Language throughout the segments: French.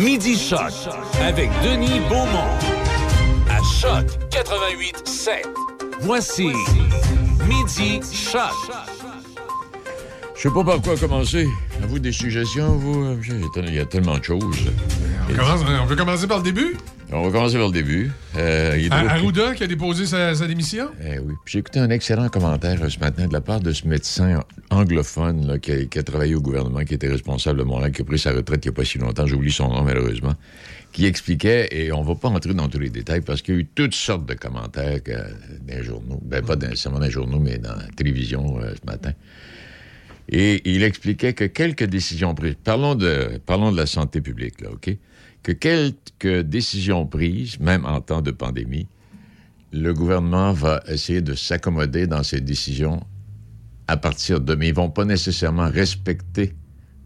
Midi Choc avec Denis Beaumont. À Choc 88 7. Voici Midi Choc. Je sais pas par quoi commencer. À vous des suggestions, vous? Il y a tellement de choses. On, commence- on peut commencer par le début? On va commencer par le début. Euh, Hydro- Arruda qui a déposé sa, sa démission? Eh oui. J'ai écouté un excellent commentaire euh, ce matin de la part de ce médecin anglophone là, qui, a, qui a travaillé au gouvernement, qui était responsable de Montréal, qui a pris sa retraite il n'y a pas si longtemps, j'oublie son nom malheureusement, qui expliquait, et on va pas entrer dans tous les détails parce qu'il y a eu toutes sortes de commentaires que- dans les journaux, ben pas nécessairement dans les journaux, mais dans la télévision euh, ce matin. Et il expliquait que quelques décisions prises, parlons de, parlons de la santé publique, là, OK? Que quelques décisions prises, même en temps de pandémie, le gouvernement va essayer de s'accommoder dans ses décisions à partir de... Mais ils vont pas nécessairement respecter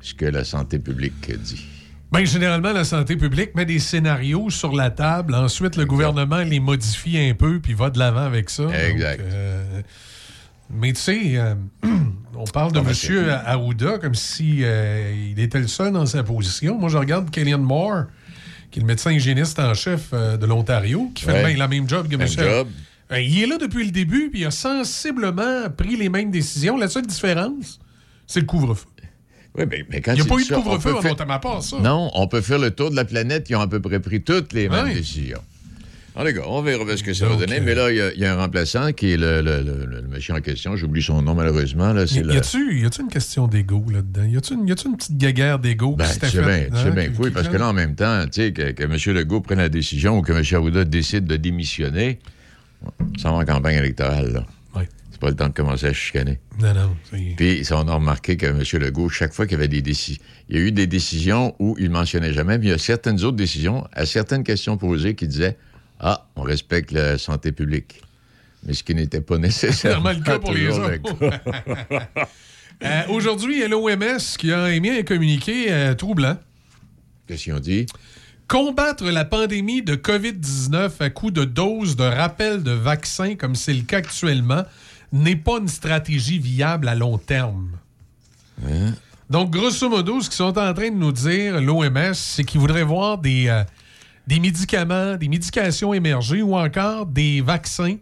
ce que la santé publique dit. Bien, généralement, la santé publique met des scénarios sur la table. Ensuite, le gouvernement les modifie un peu puis va de l'avant avec ça. Exact. Donc, euh, mais tu sais, euh, on parle de M. Arruda comme si euh, il était le seul dans sa position. Moi, je regarde Kellyanne Moore, qui est le médecin hygiéniste en chef euh, de l'Ontario, qui fait Ouais. même- la même job que Même M. job. Euh, il est là depuis le début, puis il a sensiblement pris les mêmes décisions. La seule différence, c'est le couvre-feu. Oui, mais, mais quand Il n'y a pas eu de couvre-feu en faire- Ontario, ça. Non, on peut faire le tour de la planète. Ils ont à peu près pris toutes les mêmes décisions. Cas, on verra ce que ça Donc, va donner. euh, Mais là, il y a- il y, a un remplaçant qui est le, le- le- le monsieur en question. J'oublie son nom, malheureusement. Là, Y, c'est y a-tu une question d'ego là-dedans? Y a-tu une, une petite guéguerre d'ego? Ben, qui s'était sais bien, faite, hein, oui, qui- parce que là, en même temps, tu sais, que, que M. Legault prenne la décision ou que M. Arruda décide de démissionner, ça va en campagne électorale, là. Ouais. C'est pas le temps de commencer à chicaner. Non, non. c'est- Puis, on a remarqué que M. Legault, chaque fois qu'il y avait des décisions, il y a eu des décisions où il mentionnait jamais, mais il y a certaines autres décisions, à certaines questions posées, qui disaient Ah, on respecte la santé publique. Mais ce qui n'était pas nécessairement le cas pour les autres. Euh, Aujourd'hui, il y a l'OMS qui a émis un communiqué euh, troublant. Qu'est-ce qu'ils ont dit? Combattre la pandémie de COVID-19 à coup de doses de rappel de vaccins, comme c'est le cas actuellement, n'est pas une stratégie viable à long terme. Donc, grosso modo, ce qu'ils sont en train de nous dire, l'OMS, c'est qu'ils voudraient voir des, euh, des médicaments, des médications émerger ou encore des vaccins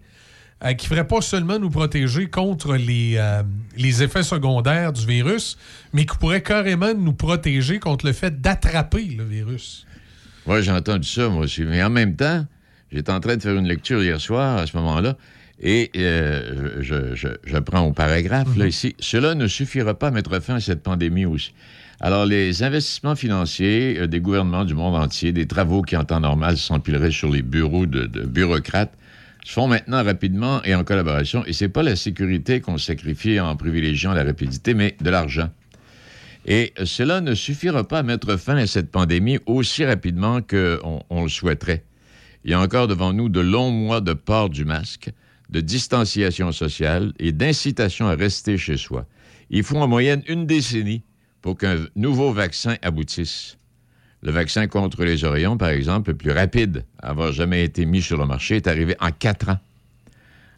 euh, qui ne feraient pas seulement nous protéger contre les, euh, les effets secondaires du virus, mais qui pourraient carrément nous protéger contre le fait d'attraper le virus. Oui, j'ai entendu ça, moi aussi. Mais en même temps, j'étais en train de faire une lecture hier soir, à ce moment-là, et euh, je, je- je prends au paragraphe, là, ici. Cela ne suffira pas à mettre fin à cette pandémie aussi. Alors, les investissements financiers euh, des gouvernements du monde entier, des travaux qui, en temps normal, s'empileraient sur les bureaux de, bureaucrates, se font maintenant rapidement et en collaboration. Et c'est pas la sécurité qu'on sacrifie en privilégiant la rapidité, mais de l'argent. Et cela ne suffira pas à mettre fin à cette pandémie aussi rapidement qu'on on le souhaiterait. Il y a encore devant nous de longs mois de port du masque, de distanciation sociale et d'incitation à rester chez soi. Il faut en moyenne une décennie pour qu'un nouveau vaccin aboutisse. Le vaccin contre les oreillons, par exemple, le plus rapide à avoir jamais été mis sur le marché, est arrivé en quatre ans.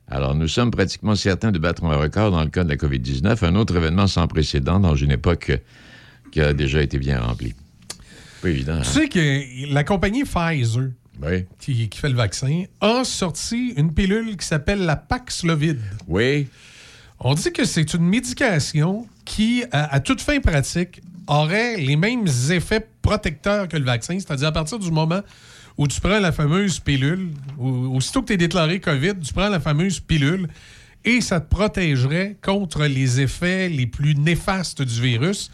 Alors, nous sommes pratiquement certains de battre un record dans le cas de la COVID-19, un autre événement sans précédent dans une époque qui a déjà été bien remplie. Pas évident. Tu hein? sais que la compagnie Pfizer, Oui. qui, qui fait le vaccin, a sorti une pilule qui s'appelle la Paxlovid. Oui. On dit que c'est une médication qui, à, toute fin pratique, aurait les mêmes effets protecteurs que le vaccin, c'est-à-dire à partir du moment où tu prends la fameuse pilule, ou- aussitôt que tu es déclaré COVID, tu prends la fameuse pilule et ça te protégerait contre les effets les plus néfastes du virus.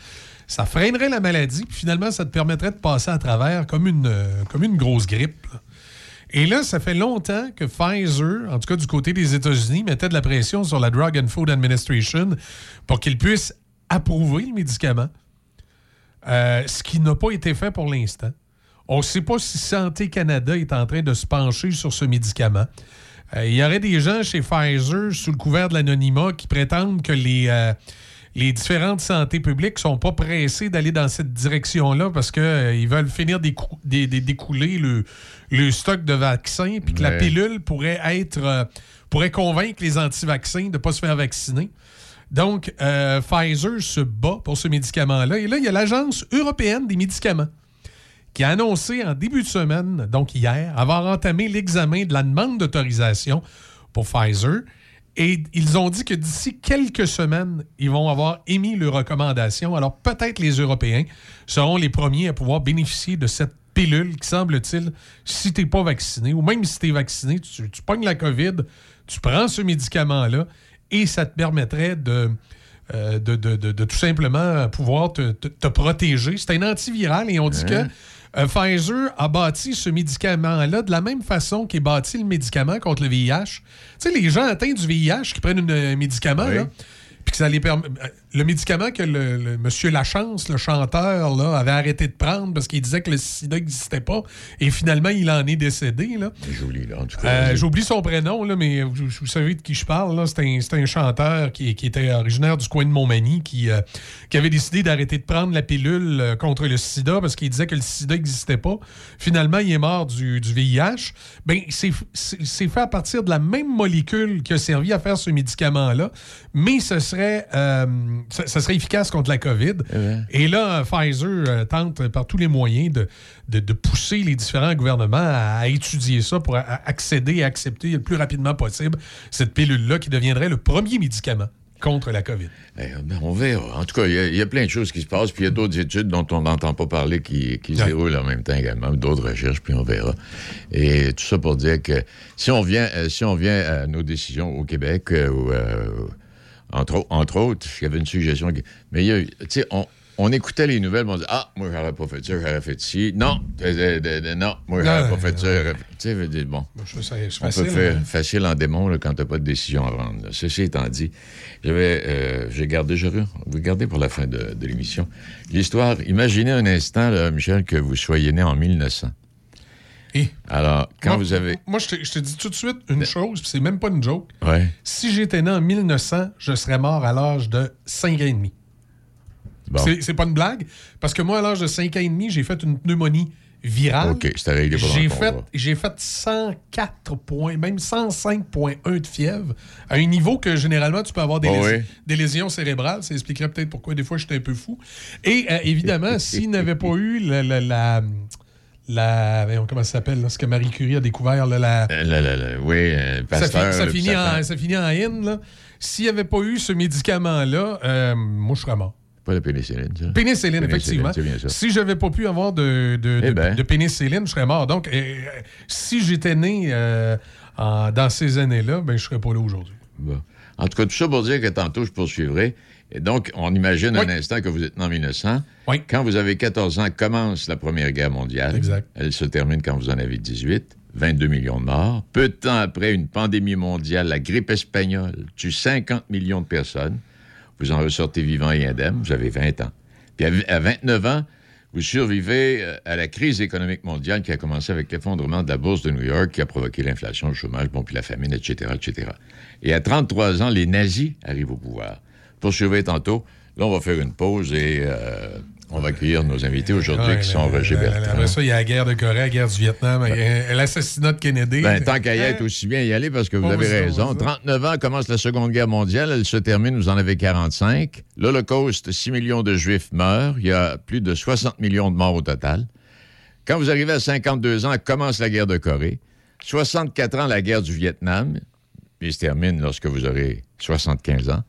Ça freinerait la maladie, puis finalement, ça te permettrait de passer à travers comme une, euh, grosse grippe. Et là, ça fait longtemps que Pfizer, en tout cas du côté des États-Unis, mettait de la pression sur la Drug and Food Administration pour qu'ils puissent approuver le médicament, Euh, ce qui n'a pas été fait pour l'instant. On ne sait pas si Santé Canada est en train de se pencher sur ce médicament. Euh, Il y aurait des gens chez Pfizer, sous le couvert de l'anonymat, qui prétendent que les, euh, les différentes santé publiques sont pas pressées d'aller dans cette direction-là parce qu'ils veulent finir d'écou- d'é- d'é- d'écouler le, le stock de vaccins, puis que la pilule pourrait être euh, pourrait convaincre les anti-vaccins de ne pas se faire vacciner. Donc, euh, Pfizer se bat pour ce médicament-là. Et là, il y a l'Agence européenne des médicaments qui a annoncé en début de semaine, donc hier, avoir entamé l'examen de la demande d'autorisation pour Pfizer. Et ils ont dit que d'ici quelques semaines, ils vont avoir émis leurs recommandations. Alors peut-être les Européens seront les premiers à pouvoir bénéficier de cette pilule qui, semble-t-il, si tu n'es pas vacciné, ou même si tu es vacciné, tu, tu pognes la COVID, tu prends ce médicament-là et ça te permettrait de, euh, de, de, de, tout simplement pouvoir te, te, protéger. C'est un antiviral et on dit que euh, Pfizer a bâti ce médicament-là de la même façon qu'il bâti le médicament contre le VIH. Tu sais, les gens atteints du VIH qui prennent un médicament, là, puis que ça les permet. Le médicament que le, monsieur Lachance, le chanteur, là, avait arrêté de prendre parce qu'il disait que le sida n'existait pas. Et finalement, il en est décédé. Là. J'oublie, là, en tout cas. Euh, J'oublie son prénom, là, mais vous, vous, savez de qui je parle. C'est un, un, chanteur qui, qui, était originaire du coin de Montmagny qui, euh, qui avait décidé d'arrêter de prendre la pilule euh, contre le sida parce qu'il disait que le sida n'existait pas. Finalement, il est mort du, du VIH. Ben, c'est fait à partir de la même molécule qui a servi à faire ce médicament-là, mais ce serait ça, serait efficace contre la COVID. Et là, Pfizer euh, tente par tous les moyens de, de, pousser les différents gouvernements à, étudier ça pour accéder et accepter le plus rapidement possible cette pilule-là qui deviendrait le premier médicament contre la COVID. Eh, ben, on verra. En tout cas, il y, a plein de choses qui se passent, puis il y a d'autres études dont on n'entend pas parler qui, qui se déroulent en même temps également, d'autres recherches, puis on verra. Et tout ça pour dire que si on vient, euh, si on vient à nos décisions au Québec, euh, ou entre, entre autres, il y avait une suggestion. Mais tu sais, on, on écoutait les nouvelles, on disait Ah, moi, j'aurais pas fait ça, j'aurais fait ci. Non, non, moi, j'aurais pas fait ça, j'aurais fait. Tu sais, bon. on peut faire hein. facile en démon là, quand t'as pas de décision à prendre. Ceci étant dit, j'avais, euh, j'ai gardé, je vous gardez pour la fin de, de l'émission. L'histoire, imaginez un instant, là, Michel, que vous soyez né en 1900. Alors, quand vous avez. Moi, je te, dis tout de suite une chose, puis c'est même pas une joke. Ouais. Si j'étais né en 1900, je serais mort à l'âge de 5 ans et demi. Bon. C'est pas une blague, parce que moi, à l'âge de 5 ans et demi, j'ai fait une pneumonie virale. OK, J'ai fait, j'ai fait 104 points, même 105,1 de fièvre, à un niveau que généralement tu peux avoir des, oh lésions, des lésions, cérébrales. Ça expliquerait peut-être pourquoi des fois j'étais un peu fou. Et euh, évidemment, s'il n'avait pas eu la la. Comment ça s'appelle, ce que Marie Curie a découvert, là, la. Euh, oui, euh, ça, ça, finit en, ça finit en là. S'il n'y avait pas eu ce médicament-là, euh, moi, je serais mort. Pas la pénicilline, ça. Pénicilline, effectivement. Si j'avais pas pu avoir de, de, eh ben. de, pénicilline, je serais mort. Donc, si j'étais né dans ces années-là, ben, je serais pas là aujourd'hui. En tout cas, tout ça pour dire que tantôt, je poursuivrai. Et donc, on imagine un instant que vous êtes en 1900. Oui. Quand vous avez 14 ans, commence la Première Guerre mondiale. Exact. Elle se termine quand vous en avez 18. 22 millions de morts. Peu de temps après, une pandémie mondiale, la grippe espagnole, tue 50 millions de personnes. Vous en ressortez vivant et indemne. Vous avez 20 ans. Puis à 29 ans, vous survivez euh, à la crise économique mondiale qui a commencé avec l'effondrement de la bourse de New York, qui a provoqué l'inflation, le chômage, bon, puis la famine, etc., etc. Et à 33 ans, les nazis arrivent au pouvoir poursuivre tantôt. Là, on va faire une pause et euh, on va accueillir nos invités aujourd'hui qui sont Roger Bertrand. Après ça, il y a la guerre de Corée, la guerre du Vietnam, l'assassinat de Kennedy. Ben, tant qu'à y être, aussi bien y aller parce que vous avez raison. 39 ans commence la Seconde Guerre mondiale. Elle se termine, vous en avez 45. L'Holocauste, 6 millions de Juifs meurent. Il y a plus de 60 millions de morts au total. Quand vous arrivez à 52 ans, commence la guerre de Corée. 64 ans, la guerre du Vietnam. Puis se termine lorsque vous aurez 75 ans.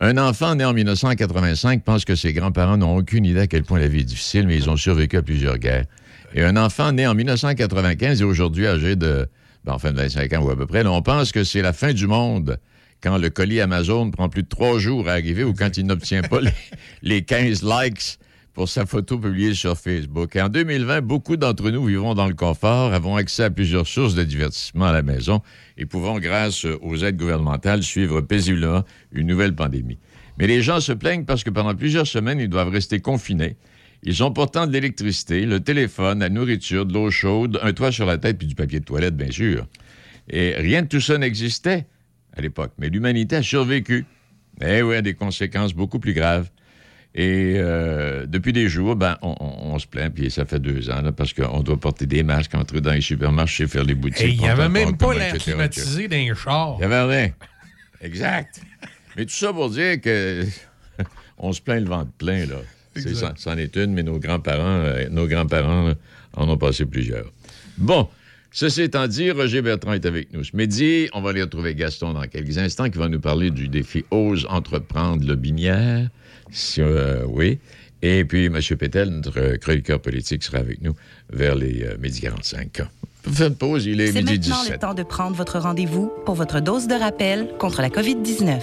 Un enfant né en 1985 pense que ses grands-parents n'ont aucune idée à quel point la vie est difficile, mais ils ont survécu à plusieurs guerres. Et un enfant né en 1995 et aujourd'hui âgé de, ben, enfin de 25 ans ou à peu près, on pense que c'est la fin du monde quand le colis Amazon prend plus de trois jours à arriver ou quand il n'obtient pas les, les 15 likes pour sa photo publiée sur Facebook. en 2020, beaucoup d'entre nous vivons dans le confort, avons accès à plusieurs sources de divertissement à la maison et pouvons, grâce aux aides gouvernementales, suivre paisiblement une nouvelle pandémie. Mais les gens se plaignent parce que pendant plusieurs semaines, ils doivent rester confinés. Ils ont pourtant de l'électricité, le téléphone, la nourriture, de l'eau chaude, un toit sur la tête puis du papier de toilette, bien sûr. Et rien de tout ça n'existait à l'époque. Mais l'humanité a survécu. Eh oui, à des conséquences beaucoup plus graves. Et euh, depuis des jours, ben, on, se plaint, puis ça fait deux ans, parce qu'on doit porter des masques, entrer dans les supermarchés, faire les boutiques. il n'y avait même pas l'air climatisé dans les chars. Il n'y avait rien. Exact. Mais tout ça pour dire que on se plaint le ventre plein, là. C'en est une, mais nos grands-parents, euh, nos grands-parents en ont passé plusieurs. Bon, ceci étant dit, Roger Bertrand est avec nous ce midi. On va aller retrouver Gaston dans quelques instants qui va nous parler du défi Ose entreprendre le binière. Euh, oui. Et puis, M. Pétel, notre chroniqueur politique, sera avec nous vers les euh, midi 45. Faites une pause, il est, midi 17. C'est maintenant le temps de prendre votre rendez-vous pour votre dose de rappel contre la COVID-19.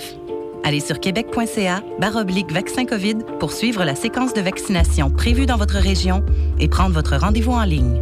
Allez sur québec.ca baroblique vaccin COVID pour suivre la séquence de vaccination prévue dans votre région et prendre votre rendez-vous en ligne.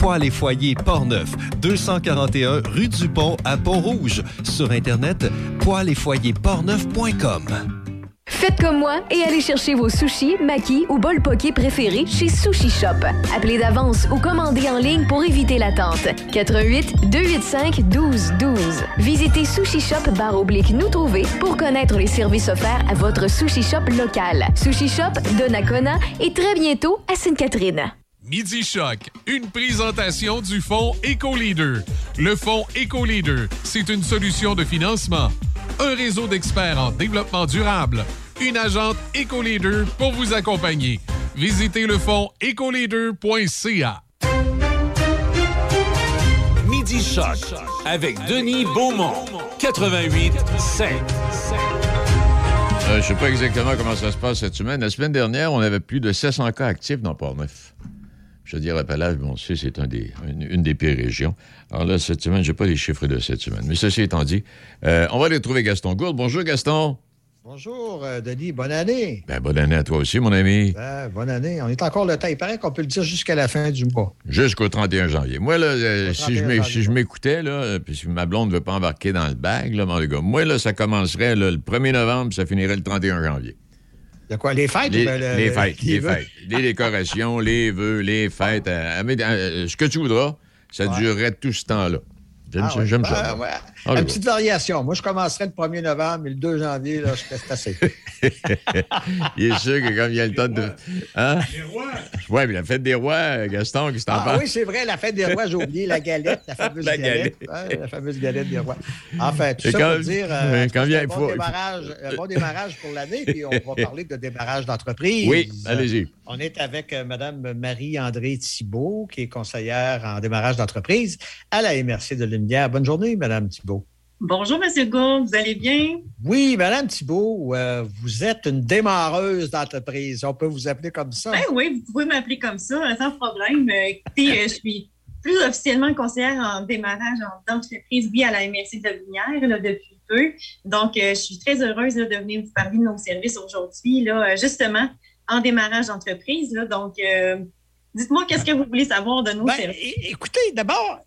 Poils et foyers Portneuf, 241 rue du Pont à Pont-Rouge. Sur Internet, poils et portneuf.com. Faites comme moi et allez chercher vos sushis, makis ou bol poké préférés chez Sushi Shop. Appelez d'avance ou commandez en ligne pour éviter l'attente. 88 285 12 12. Visitez Sushi Shop barre oblique nous trouver pour connaître les services offerts à votre Sushi Shop local. Sushi Shop, Donnacona et très bientôt à Sainte-Catherine. Midi Choc, une présentation du fonds EcoLeader. Le fonds EcoLeader, c'est une solution de financement, un réseau d'experts en développement durable, une agente EcoLeader pour vous accompagner. Visitez le fonds ecoleader.ca. Midi Choc avec Denis Beaumont, 88 5. Je ne sais pas exactement comment ça se passe cette semaine. La semaine dernière, on avait plus de 700 cas actifs dans Port-Neuf. Je veux dire, Appalachie, bon, c'est un des, une, des pires régions. Alors là, cette semaine, je n'ai pas les chiffres de cette semaine. Mais ceci étant dit, euh, on va aller trouver Gaston Gourde. Bonjour, Gaston. Bonjour, euh, Denis. Bonne année. Ben, bonne année à toi aussi, mon ami. Ben, bonne année. On est encore le temps. Il paraît qu'on peut le dire jusqu'à la fin du mois. Jusqu'au 31 janvier. Moi, là, euh, si, je m'écoutais, là, puis si ma blonde ne veut pas embarquer dans le bag, là, mon gars, moi, là, ça commencerait le 1er novembre, ça finirait le 31 janvier. De quoi? Les fêtes? Les, les fêtes, les, fêtes. Les décorations, les vœux, les fêtes. Euh, euh, ce que tu voudras, ça durerait tout ce temps-là. J'aime ah ça. J'aime ça. Ah, Une petite variation. Moi, je commencerai le 1er novembre, mais le 2 janvier, là, je reste assez. il est sûr que comme il y a le temps de. Hein? Les rois. Oui, mais la fête des rois, Gaston, qui s'en ah, Oui, c'est vrai, la fête des rois, j'ai oublié la galette, la fameuse la galette. la fameuse galette des rois. Enfin, tout ça pour dire. Euh, quand vient, un, bon démarrage, un bon démarrage pour l'année, puis on va parler de démarrage d'entreprise. Oui, allez-y. On est avec euh, Mme Marie-André Thibault, qui est conseillère en démarrage d'entreprise à la MRC de Lumière. Bonne journée, Mme Thibault. Bonjour, M. Gould, vous allez bien? Oui, Mme Thibault, euh, vous êtes une démarreuse d'entreprise. On peut vous appeler comme ça? Ben oui, vous pouvez m'appeler comme ça, sans problème. Euh, écoutez, je suis plus officiellement conseillère en démarrage d'entreprise, oui, à la MRC de Lumière depuis peu. Donc, je suis très heureuse de venir vous parler de nos services aujourd'hui, justement, en démarrage d'entreprise. Donc, euh, dites-moi, qu'est-ce que vous voulez savoir de nos ben, services? Écoutez, d'abord,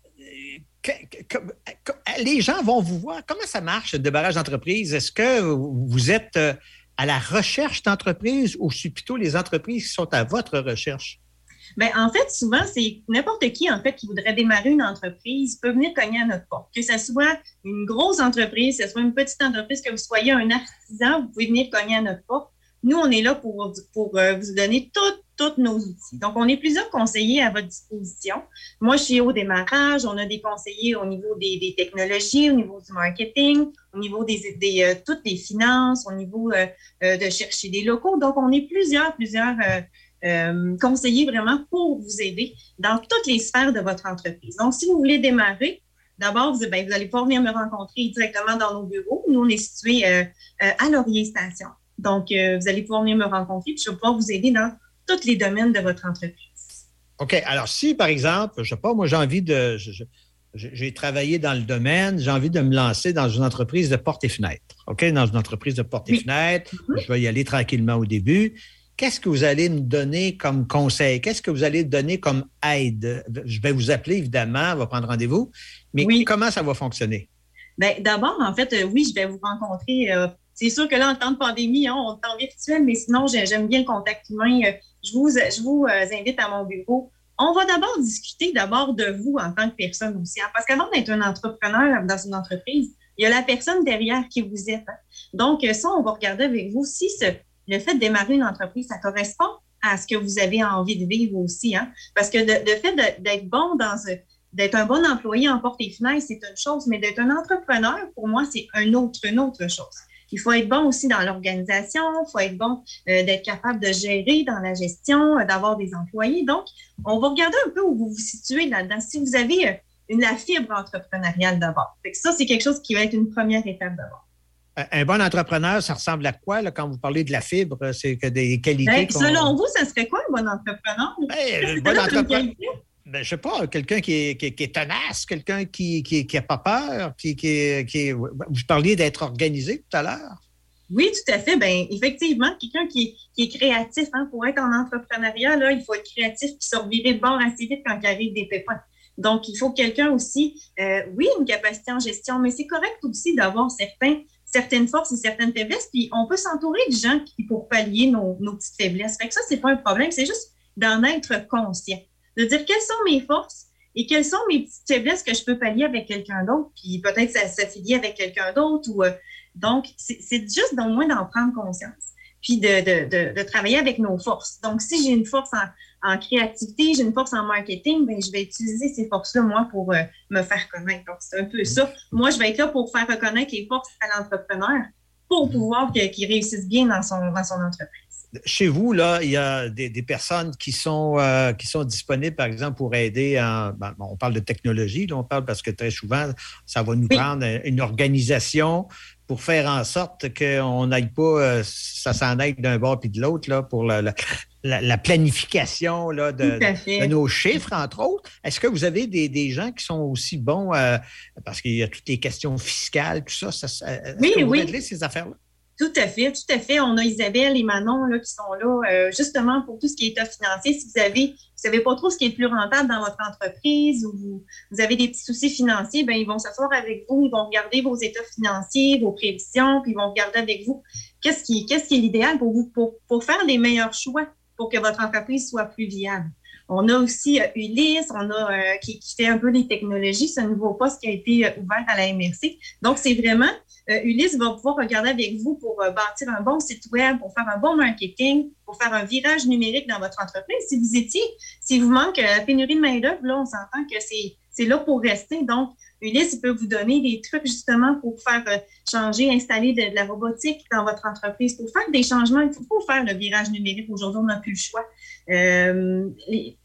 les gens vont vous voir. Comment ça marche, le démarrage d'entreprise? Est-ce que vous êtes euh, à la recherche d'entreprise ou c'est plutôt les entreprises qui sont à votre recherche? Bien, en fait, souvent, c'est n'importe qui, en fait, qui voudrait démarrer une entreprise peut venir cogner à notre porte. Que ce soit une grosse entreprise, que ce soit une petite entreprise, que vous soyez un artisan, vous pouvez venir cogner à notre porte. Nous, on est là pour, euh, vous donner tous nos outils. Donc, on est plusieurs conseillers à votre disposition. Moi, je suis au démarrage. On a des conseillers au niveau des, technologies, au niveau du marketing, au niveau des, euh, toutes les finances, au niveau euh, de chercher des locaux. Donc, on est plusieurs, plusieurs conseillers vraiment pour vous aider dans toutes les sphères de votre entreprise. Donc, si vous voulez démarrer, D'abord, vous, ben, allez pouvoir venir me rencontrer directement dans nos bureaux. Nous, on est situé à Laurier Station. Donc, euh, vous allez pouvoir venir me rencontrer, puis je vais pouvoir vous aider dans tous les domaines de votre entreprise. OK. Alors, si, par exemple, je ne sais pas, moi, j'ai envie de. j'ai travaillé dans le domaine, j'ai envie de me lancer dans une entreprise de portes et fenêtres. OK? Dans une entreprise de portes et fenêtres. Mm-hmm. Je vais y aller tranquillement au début. Qu'est-ce que vous allez me donner comme conseil? Qu'est-ce que vous allez donner comme aide? Je vais vous appeler, évidemment, on va prendre rendez-vous. Mais comment ça va fonctionner? Bien, d'abord, en fait, euh, oui, je vais vous rencontrer. euh, c'est sûr que là, en temps de pandémie, hein, on est en virtuel, mais sinon, j'ai- j'aime bien le contact humain. Euh, Je vous, je vous euh, invite à mon bureau. On va d'abord discuter d'abord de vous en tant que personne aussi. parce qu'avant d'être un entrepreneur dans une entreprise, il y a la personne derrière qui vous êtes. hein. Donc, euh, ça, on va regarder avec vous si le fait de démarrer une entreprise, ça correspond à ce que vous avez envie de vivre aussi. Hein? Parce que le fait d'être bon dans d'être un bon employé en porte et fenêtre, c'est une chose, mais d'être un entrepreneur, pour moi, c'est un autre, une autre chose. Il faut être bon aussi dans l'organisation, il faut être bon euh, d'être capable de gérer dans la gestion, euh, d'avoir des employés. Donc, on va regarder un peu où vous vous situez là-dedans. Si vous avez euh, une, la fibre entrepreneuriale d'abord. Ça, c'est quelque chose qui va être une première étape d'abord. Un- bon entrepreneur, ça ressemble à quoi là, quand vous parlez de la fibre? C'est que des qualités. Ben, selon vous, ça serait quoi un bon entrepreneur? Ben, un que bon entrepreneur. Ben, je sais pas, quelqu'un qui est, qui, est- tenace, quelqu'un qui n'a pas peur, qui, qui, qui Vous parliez d'être organisé tout à l'heure. Oui, tout à fait. Ben, effectivement, quelqu'un qui, qui est créatif, hein, pour être en entrepreneuriat, là, il faut être créatif puis se revirer de bord assez vite quand il arrive des pépins. Donc, il faut quelqu'un aussi, euh, oui, une capacité en gestion, mais c'est correct aussi d'avoir certaines forces et certaines faiblesses, puis on peut s'entourer de gens qui, pour pallier nos, nos petites faiblesses. Fait que ça, c'est pas un problème, c'est juste d'en être conscient, de dire quelles sont mes forces et quelles sont mes petites faiblesses que je peux pallier avec quelqu'un d'autre, puis peut-être s'affilier avec quelqu'un d'autre ou euh, donc, c'est juste au moins d'en prendre conscience, puis de, de, de, travailler avec nos forces. Donc, si j'ai une force en, en créativité, j'ai une force en marketing, ben, je vais utiliser ces forces-là, moi, pour euh, me faire connaître. Donc, c'est un peu ça. Moi, je vais être là pour faire reconnaître les forces à l'entrepreneur pour pouvoir qu'il réussisse bien dans son, dans son entreprise. Chez vous, là, il y a des, des personnes qui sont, euh, qui sont disponibles, par exemple, pour aider en. ben, on parle de technologie, là, on parle parce que très souvent, ça va nous Oui. prendre une organisation pour faire en sorte qu'on n'aille pas, euh, ça s'en aille d'un bord puis de l'autre, là, pour la, la- la- la planification là, de, nos chiffres, entre autres. Est-ce que vous avez des, des gens qui sont aussi bons, euh, parce qu'il y a toutes les questions fiscales, tout ça, ça, ça est-ce Oui, que vous oui. réglez ces affaires-là? Tout à fait, tout à fait. On a Isabelle et Manon là, qui sont là euh, justement pour tout ce qui est état financier. Si vous avez, vous savez pas trop ce qui est le plus rentable dans votre entreprise ou vous, avez des petits soucis financiers, ben ils vont s'asseoir avec vous, ils vont regarder vos états financiers, vos prévisions, puis ils vont regarder avec vous qu'est-ce qui, qu'est-ce qui est l'idéal pour vous pour, pour faire les meilleurs choix pour que votre entreprise soit plus viable. On a aussi euh, Ulysse, on euh, qui, fait un peu les technologies, un nouveau poste qui a été euh, ouvert à la MRC. Donc, c'est vraiment, Ulysse va pouvoir regarder avec vous pour bâtir un bon site web, pour faire un bon marketing, pour faire un virage numérique dans votre entreprise. Si vous étiez, si vous manque pénurie de main-d'œuvre, là, on s'entend que c'est c'est là pour rester. Donc, Ulysse, il peut vous donner des trucs justement pour faire euh, changer, installer de, de la robotique dans votre entreprise, pour faire des changements. Il faut pas faire le virage numérique. Aujourd'hui, on n'a plus le choix. Euh,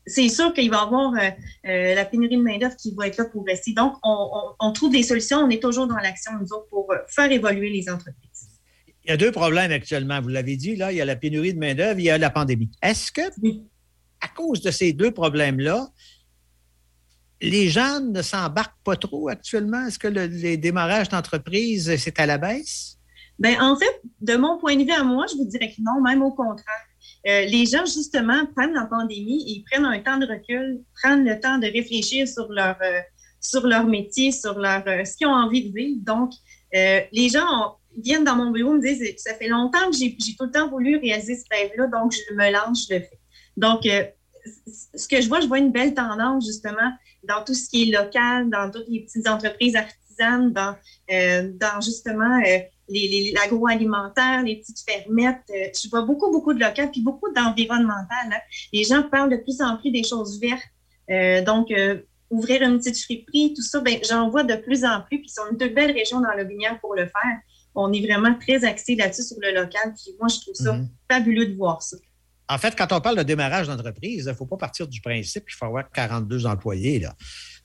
c'est sûr qu'il va y avoir euh, euh, la pénurie de main-d'œuvre qui va être là pour rester. Donc, on, on- on trouve des solutions. On est toujours dans l'action, nous autres, pour faire évoluer les entreprises. Il y a deux problèmes actuellement. Vous l'avez dit, là, il y a la pénurie de main-d'œuvre, il y a la pandémie. Est-ce que, à cause de ces deux problèmes-là, les gens ne s'embarquent pas trop actuellement? Est-ce que le- les démarrages d'entreprise, c'est à la baisse? Ben, en fait, de mon point de vue à moi, je vous dirais que non, même au contraire. Euh, les gens, justement, prennent la pandémie et prennent un temps de recul, prennent le temps de réfléchir sur leur, euh, sur leur métier, sur leur, euh, ce qu'ils ont envie de vivre. Donc, les gens viennent dans mon bureau me disent ça fait longtemps que j'ai tout le temps voulu réaliser ce rêve-là, donc je me lance, je le fais. Donc, ce que je vois, je vois une belle tendance, justement, dans tout ce qui est local, dans toutes les petites entreprises artisanes, dans, euh, dans justement euh, les- les- l'agroalimentaire, les petites fermettes. Euh, je vois beaucoup, beaucoup de local, puis beaucoup d'environnemental. hein. Les gens parlent de plus en plus des choses vertes. Euh, donc, euh, ouvrir une petite friperie, tout ça, ben, j'en vois de plus en plus. Puis, on est de belles régions dans le Binière pour le faire. On est vraiment très axé là-dessus sur le local. Puis, moi, je trouve ça Mhm. fabuleux de voir ça. En fait, quand on parle de démarrage d'entreprise, il ne faut pas partir du principe qu'il faut avoir 42 employés. Là.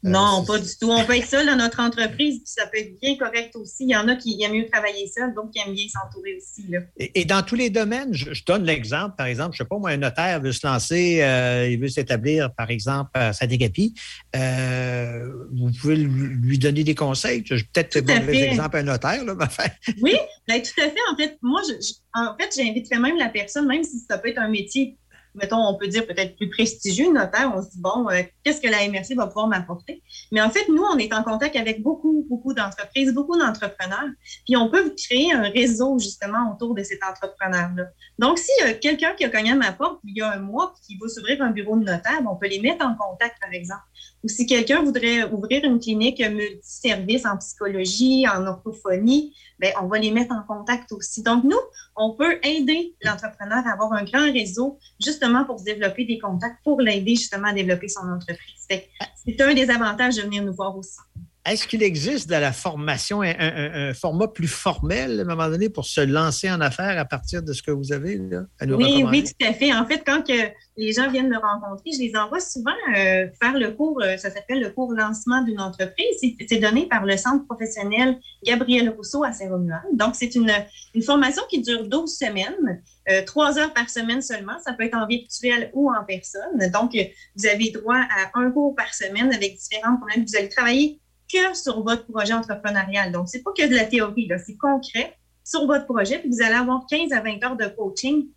Euh, Non, pas du tout. On peut être seul dans notre entreprise, puis ça peut être bien correct aussi. Il y en a qui aiment mieux travailler seul, donc qui aiment bien s'entourer aussi. Là. Et, et dans tous les domaines, je, je donne l'exemple, par exemple, je ne sais pas, moi, un notaire veut se lancer, euh, il veut s'établir, par exemple, à Saint-Égapi. Euh, vous pouvez lui donner des conseils. Je peut-être à fait. exemple, un notaire, là, mais enfin, Oui, ben, tout à fait. En fait, moi, je, je- en fait, j'inviterais même la personne, même si ça peut être un métier mettons, on peut dire peut-être plus prestigieux notaire, on se dit, bon, euh, qu'est-ce que la MRC va pouvoir m'apporter? Mais en fait, nous, on est en contact avec beaucoup, beaucoup d'entreprises, beaucoup d'entrepreneurs, puis on peut créer un réseau justement autour de cet entrepreneur-là. Donc, si y a quelqu'un qui a cogné à ma porte il y a un mois, qui va s'ouvrir un bureau de notaire, on peut les mettre en contact, par exemple. Ou si quelqu'un voudrait ouvrir une clinique multiservice en psychologie, en orthophonie, bien, on va les mettre en contact aussi. Donc, nous, on peut aider l'entrepreneur à avoir un grand réseau justement pour se développer des contacts, pour l'aider justement à développer son entreprise. C'est un des avantages de venir nous voir aussi. Est-ce qu'il existe de la formation, un, format plus formel à un moment donné pour se lancer en affaires à partir de ce que vous avez là, à nous oui, Oui, tout à fait. En fait, quand que les gens viennent me rencontrer, je les envoie souvent euh, faire le cours, euh, ça s'appelle le cours lancement d'une entreprise. C'est donné par le Centre professionnel Gabriel Rousseau à Saint-Romuald. Donc, c'est une, une, formation qui dure 12 semaines, euh, trois heures par semaine seulement. Ça peut être en virtuel ou en personne. Donc, vous avez droit à un cours par semaine avec différents problèmes. Vous allez travailler que sur votre projet entrepreneurial. Donc, c'est pas que de la théorie, c'est concret sur votre projet. Puis vous allez avoir 15 à 20 heures de coaching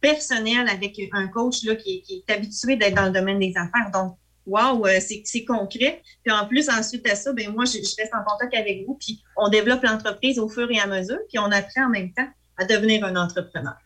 personnel avec un coach là, qui, est habitué d'être dans le domaine des affaires. Donc, wow, euh, c'est concret. Puis en plus, ensuite à ça, ben moi, je, reste en contact avec vous, puis on développe l'entreprise au fur et à mesure, puis on apprend en même temps à devenir un entrepreneur.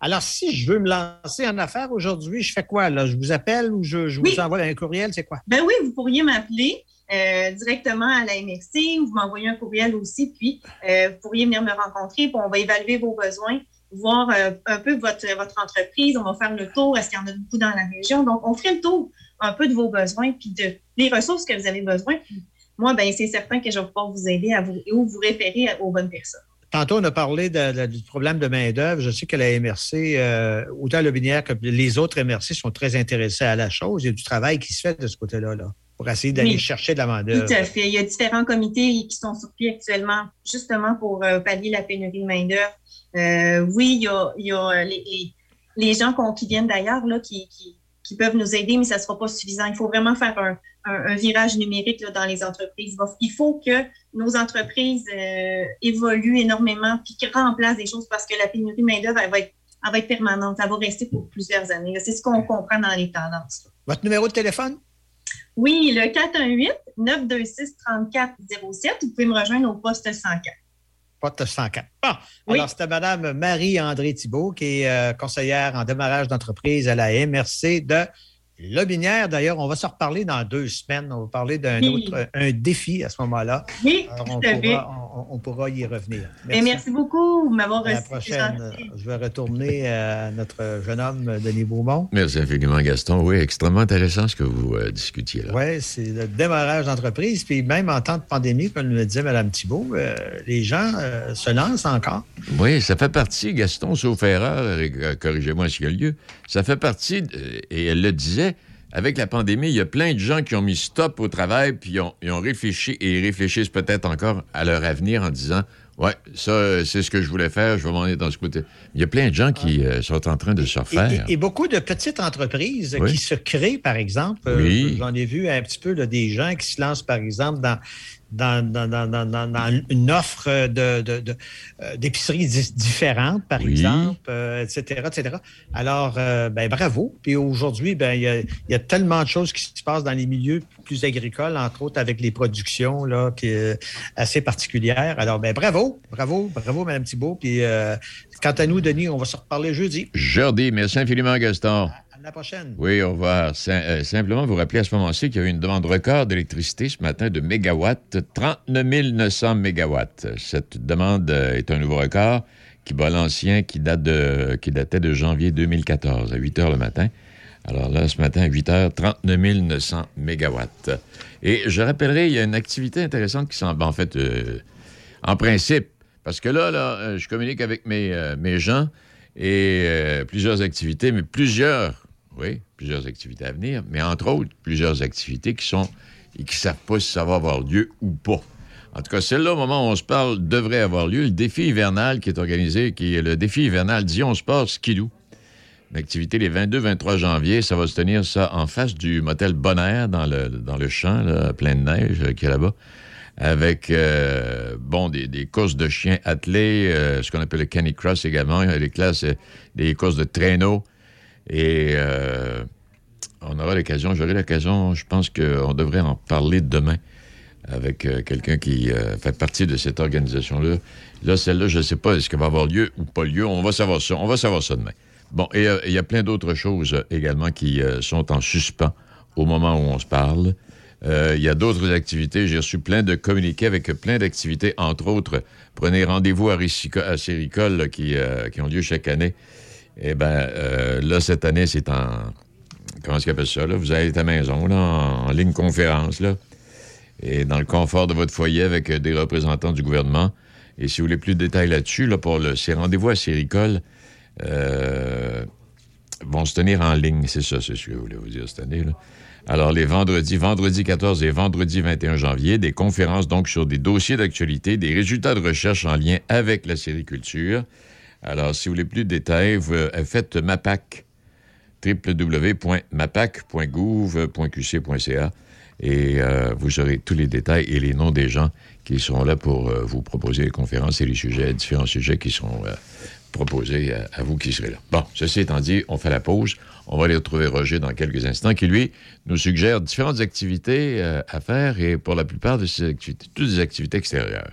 Alors, si je veux me lancer en affaires aujourd'hui, je fais quoi? Là? Je vous appelle ou je, vous envoie un courriel? C'est quoi? Ben oui, vous pourriez m'appeler. Euh, directement à la MRC ou vous m'envoyez un courriel aussi, puis euh, vous pourriez venir me rencontrer, puis on va évaluer vos besoins, voir euh, un peu votre, entreprise, on va faire le tour, est-ce qu'il y en a beaucoup dans la région? Donc, on ferait le tour un peu de vos besoins, puis de, des ressources que vous avez besoin. Puis moi, ben, c'est certain que je vais pouvoir vous aider à vous, ou vous référer aux bonnes personnes. Tantôt, on a parlé du problème de main-d'œuvre. Je sais que la MRC, euh, autant le Binière que les autres MRC sont très intéressés à la chose. Il y a du travail qui se fait de ce côté-là. Là pour essayer d'aller chercher de la main-d'œuvre. Tout à fait. Il y a différents comités qui sont sur pied actuellement, justement pour euh, pallier la pénurie de main-d'œuvre. Euh, oui, il y a, il y a les, les, gens qui viennent d'ailleurs là, qui, qui, qui, peuvent nous aider, mais ça ne sera pas suffisant. Il faut vraiment faire un, un, virage numérique là, dans les entreprises. Il faut que nos entreprises euh, évoluent énormément puis qu'ils remplacent des choses parce que la pénurie de main-d'œuvre, elle va être elle va être permanente. Elle va rester pour plusieurs années. C'est ce qu'on comprend dans les tendances. Votre numéro de téléphone? Oui, le 418-926-3407. Vous pouvez me rejoindre au poste 104. Poste 104. Bon, alors c'était Mme Marie-André Thibault, qui est euh, conseillère en démarrage d'entreprise à la MRC de Lobinière, d'ailleurs, on va se reparler dans deux semaines. On va parler d'un autre un défi à ce moment-là. Oui, on, pourra, on, pourra, y revenir. Merci, merci beaucoup de m'avoir reçu. la prochaine, je vais retourner à notre jeune homme, Denis Beaumont. Merci infiniment, Gaston. Oui, extrêmement intéressant ce que vous euh, discutiez là. Oui, c'est le démarrage d'entreprise. Puis même en temps de pandémie, comme le disait Mme Thibault, euh, les gens euh, se lancent encore. Oui, ça fait partie, Gaston, sauf erreur, corrigez-moi s'il y a lieu, ça fait partie, et elle le disait, avec la pandémie, il y a plein de gens qui ont mis stop au travail, puis ils ont, ont réfléchi et réfléchissent peut-être encore à leur avenir en disant Ouais, ça, c'est ce que je voulais faire, je vais m'en aller dans ce côté. Il y a plein de gens qui euh, sont en train de se refaire. Et, beaucoup de petites entreprises qui se créent, par exemple. Euh, j'en ai vu un petit peu des gens qui se lancent, par exemple, dans dans, dans, une offre de, de, euh, d'épiceries différentes, par exemple, etc., euh, etc. Alors, euh, ben, bravo. Puis aujourd'hui, ben, il y a, tellement de choses qui se passent dans les milieux plus agricoles, entre autres avec les productions là, qui est assez particulières. Alors, ben, bravo, bravo, bravo, Mme Thibault. Puis, quant à nous, Denis, on va se reparler jeudi. Jeudi, merci infiniment, Gaston Oui, on va euh, simplement vous rappeler à ce moment-ci qu'il y a eu une demande record d'électricité ce matin de mégawatts, 39 900 mégawatts. Cette demande euh, est un nouveau record qui bat l'ancien qui, datait de janvier 2014 à 8 heures le matin. Alors là, ce matin, à 8 heures, 39 900 mégawatts. Et je rappellerai, il y a une activité intéressante qui s'en... En fait, euh, en principe, parce que là, là, je communique avec mes gens et plusieurs activités, mais plusieurs oui, plusieurs activités à venir, mais entre autres, plusieurs activités qui sont et qui ne savent pas si ça va avoir lieu ou pas. En tout cas, celle-là, au moment où on se parle, devrait avoir lieu. Le défi hivernal qui est organisé, qui est le défi hivernal Dion Sport Skidoo. Une activité les 22-23 janvier. Ça va se tenir ça en face du motel Bonaire dans le, dans le champ, là, plein de neige euh, qui est là-bas. Avec, euh, bon, des, courses de chiens attelés, euh, ce qu'on appelle le Canny Cross également. Il y a des classes, courses de traîneau Et euh, on aura l'occasion, j'aurai l'occasion, je pense qu'on devrait en parler demain avec euh, quelqu'un qui euh, fait partie de cette organisation-là. Là, celle-là, je ne sais pas est-ce qu'elle va avoir lieu ou pas lieu? On va savoir ça. On va savoir ça demain. Bon, et il y a plein d'autres choses également qui sont en suspens au moment où on se parle. Il y a d'autres activités. J'ai reçu plein de communiqués avec plein d'activités, entre autres, prenez rendez-vous à, Séricole qui, qui ont lieu chaque année. Eh bien, là, cette année, c'est en, comment est-ce appelle ça, là? Vous allez à la maison, là, en, ligne conférence, là, et dans le confort de votre foyer avec euh, des représentants du gouvernement. Et si vous voulez plus de détails là-dessus, là, pour le, ces rendez-vous à Séricole, euh, vont se tenir en ligne. C'est ça, c'est ce que je voulais vous dire cette année, là. Alors, les vendredis, vendredi 14 et vendredi 21 janvier, des conférences donc sur des dossiers d'actualité, des résultats de recherche en lien avec la sériculture. Alors, si vous voulez plus de détails, euh, faites MAPAC, www.mapac.gouv.qc.ca et euh, vous aurez tous les détails et les noms des gens qui seront là pour euh, vous proposer les conférences et les sujets, différents sujets qui seront proposés à, vous qui serez là. Bon, ceci étant dit, on fait la pause. On va aller retrouver Roger dans quelques instants qui, lui, nous suggère différentes activités à faire et pour la plupart de ces activités, toutes des activités extérieures.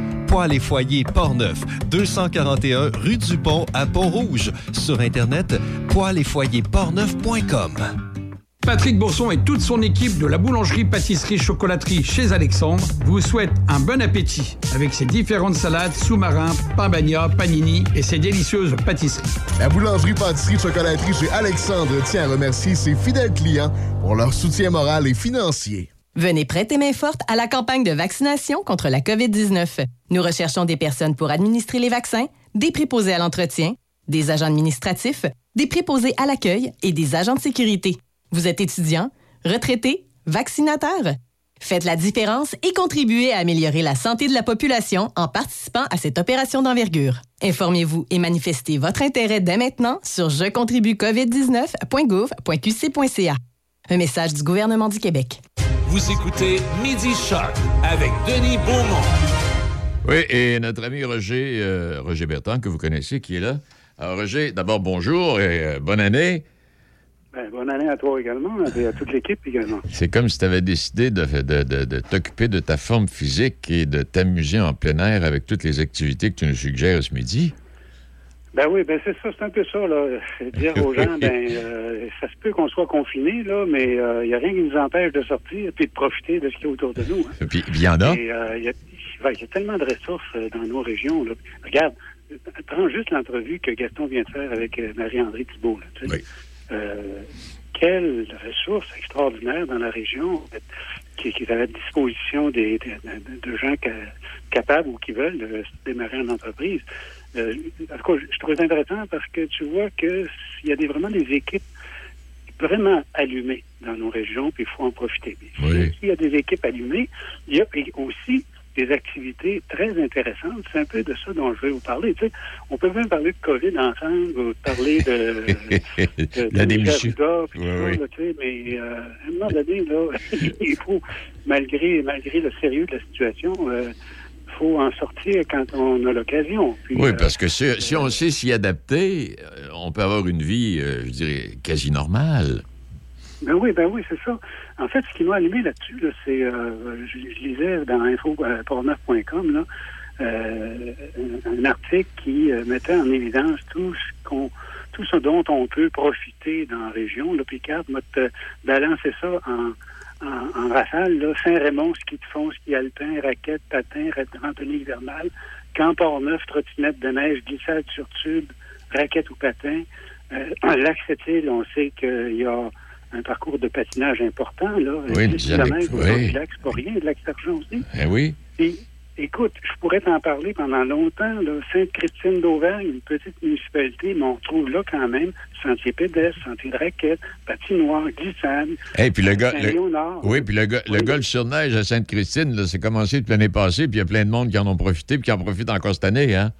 Poils et foyers Portneuf, 241 rue du Pont à Pont-Rouge. Sur Internet, et portneuf.com. Patrick Bourson et toute son équipe de la boulangerie, pâtisserie, chocolaterie chez Alexandre vous souhaitent un bon appétit avec ses différentes salades, sous-marins, pain bagna, panini et ses délicieuses pâtisseries. La boulangerie, pâtisserie, chocolaterie chez Alexandre tient à remercier ses fidèles clients pour leur soutien moral et financier. Venez prêter main forte à la campagne de vaccination contre la COVID-19. Nous recherchons des personnes pour administrer les vaccins, des préposés à l'entretien, des agents administratifs, des préposés à l'accueil et des agents de sécurité. Vous êtes étudiant, retraité, vaccinateur? Faites la différence et contribuez à améliorer la santé de la population en participant à cette opération d'envergure. Informez-vous et manifestez votre intérêt dès maintenant sur jecontribuecovid19.gouv.qc.ca. Un message du gouvernement du Québec. Vous écoutez Midi Shark avec Denis Beaumont. Oui, et notre ami Roger, euh, Roger Bertrand, que vous connaissez, qui est là. Alors, Roger, d'abord, bonjour et euh, bonne année. Ben, bonne année à toi également et à toute l'équipe également. C'est comme si tu avais décidé de, de, de, t'occuper de ta forme physique et de t'amuser en plein air avec toutes les activités que tu nous suggères ce midi. Ben oui, ben c'est ça, c'est un peu ça, là. Dire aux gens, ben, euh, ça se peut qu'on soit confinés, là, mais il euh, n'y a rien qui nous empêche de sortir et de profiter de ce qu'il y a autour de nous. Hein. Puis, il y en a. Il euh, y, a tellement de ressources dans nos régions. Là. Regarde, prends juste l'entrevue que Gaston vient de faire avec Marie-André Thibault. Là, tu sais. oui. quelle ressource extraordinaire dans la région qui, est à la disposition des, de, gens capables ou qui veulent démarrer une entreprise. Euh, je trouve ça intéressant parce que tu vois qu'il y a des, vraiment des équipes vraiment allumées dans nos régions, puis il faut en profiter. Oui. S'il y a des équipes allumées, il y a aussi des activités très intéressantes. C'est un peu de ça dont je vais vous parler. Tu sais, on peut même parler de COVID ensemble, ou parler de, de, de la démission. Oui, oui. tu sais, mais euh, à un moment donné, là, il faut, malgré, malgré le sérieux de la situation, euh, faut en sortir quand on a l'occasion. Oui, euh, parce que si, on sait s'y adapter, euh, on peut avoir une vie, euh, je dirais, quasi normale. Ben oui, ben oui, c'est ça. En fait, ce qui m'a allumé là-dessus, là, c'est, euh, je, je lisais dans info.portneuf.com, là, euh, un, article qui euh, mettait en évidence tout ce qu'on, tout ce dont on peut profiter dans la région. Là, Cap m'a balancé ça en, en, en rafale. Là. Saint-Raymond, ski de fond, ski alpin, raquette, patin, ra- randonnée hivernale, camp Port-Neuf, trottinette de neige, glissade sur tube, raquette ou patin. Euh, lac Sept-Îles, on sait qu'il y a un parcours de patinage important, là. Oui, 10 le lac- kilomètres autour oui. lac, c'est pas rien, le lac Sargent aussi. Eh oui. Puis, écoute, je pourrais t'en parler pendant longtemps. Sainte-Christine d'Auvergne, une petite municipalité, mais on trouve là quand même sentier pédestre, sentier de raquette, patinoire, glissade. Et puis le gars. le- oui, puis le, le golf sur neige à Sainte-Christine, c'est commencé depuis l'année passée, puis il y a plein de monde qui en ont profité, puis qui en profitent encore cette année, hein?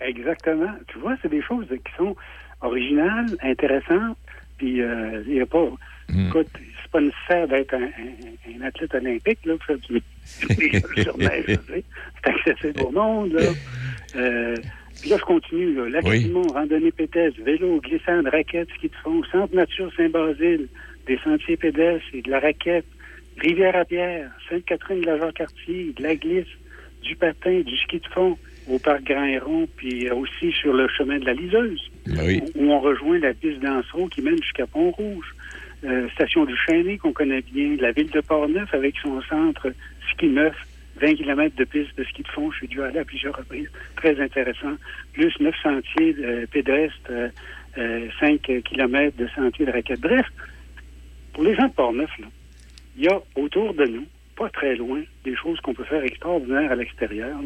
Exactement. Tu vois, c'est des choses qui sont originales, intéressantes, puis euh, il y a pas... Hmm. Écoute, pas nécessaire d'être un, un- un athlète olympique, là, pour faire du sur neige. C'est accessible au monde, là. Euh, puis là, je continue, là. Lac Oui. Simon, randonnée pédestre, vélo, glissade, raquette, ski de fond, centre nature Saint-Basile, des sentiers pédestres et de la raquette, rivière à pierre, Sainte-Catherine de la Jacques-Cartier, de la glisse, du patin, du ski de fond au parc Grand Héron, puis euh, aussi sur le chemin de la Liseuse, Ben où on rejoint la piste d'Ansereau qui mène jusqu'à Pont-Rouge. Euh, station du Chêné, qu'on connaît bien, la ville de Port-Neuf avec son centre ski neuf, 20 km de piste de ski de fond, je suis dû aller à plusieurs reprises, très intéressant, plus 9 sentiers euh, pédestres, euh, euh, 5 km de sentiers de raquettes. Bref, pour les gens de Port-Neuf, il y a autour de nous, pas très loin, des choses qu'on peut faire extraordinaires à l'extérieur.